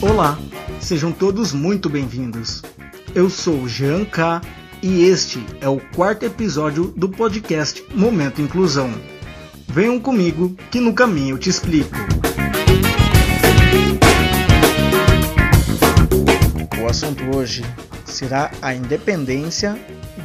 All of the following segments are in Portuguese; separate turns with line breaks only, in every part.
Olá, sejam todos muito bem-vindos. Eu sou Jean K e este é o quarto episódio do podcast Momento Inclusão. Venham comigo que no caminho eu te explico. O assunto hoje será a independência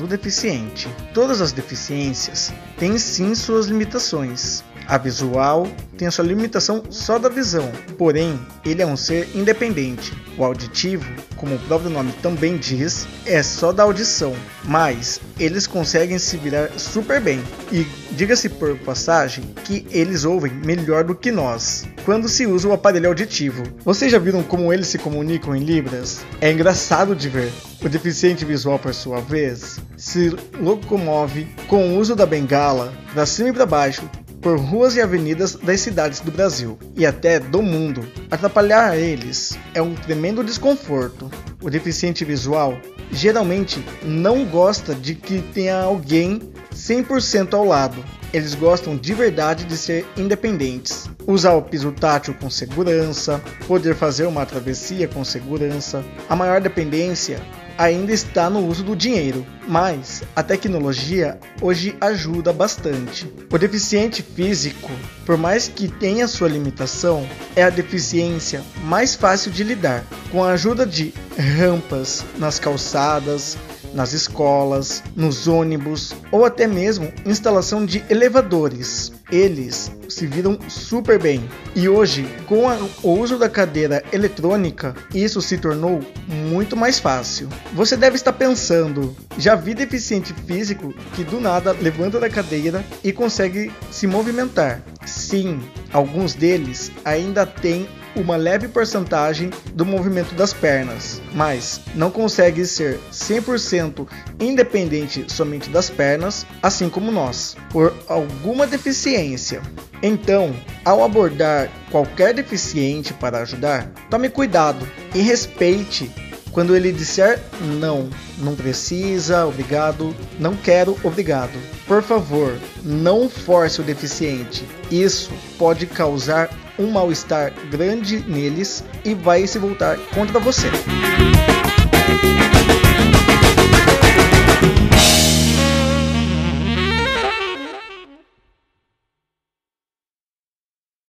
do deficiente. Todas as deficiências têm sim suas limitações. A visual tem sua limitação só da visão, porém, ele é um ser independente. O auditivo, como o próprio nome também diz, é só da audição, mas eles conseguem se virar super bem. E diga-se por passagem que eles ouvem melhor do que nós quando se usa o aparelho auditivo. Vocês já viram como eles se comunicam em Libras? É engraçado de ver. O deficiente visual, por sua vez, se locomove com o uso da bengala para cima e para baixo, por ruas e avenidas das cidades do Brasil e até do mundo. Atrapalhar eles é um tremendo desconforto. O deficiente visual geralmente não gosta de que tenha alguém 100% ao lado. Eles gostam de verdade de ser independentes. Usar o piso tátil com segurança, poder fazer uma travessia com segurança. A maior dependência ainda está no uso do dinheiro, mas a tecnologia hoje ajuda bastante. O deficiente físico, por mais que tenha sua limitação, é a deficiência mais fácil de lidar. Com a ajuda de rampas nas calçadas, nas escolas, nos ônibus ou até mesmo instalação de elevadores. Eles se viram super bem. E hoje, com o uso da cadeira eletrônica, isso se tornou muito mais fácil. Você deve estar pensando: já vi deficiente físico que do nada levanta da cadeira e consegue se movimentar. Sim, alguns deles ainda têm uma leve porcentagem do movimento das pernas, mas não consegue ser 100% independente somente das pernas, assim como nós, por alguma deficiência. Então, ao abordar qualquer deficiente para ajudar, tome cuidado e respeite quando ele disser não, não precisa, obrigado, não quero, obrigado. Por favor, não force o deficiente. Isso pode causar um mal-estar grande neles e vai se voltar contra você.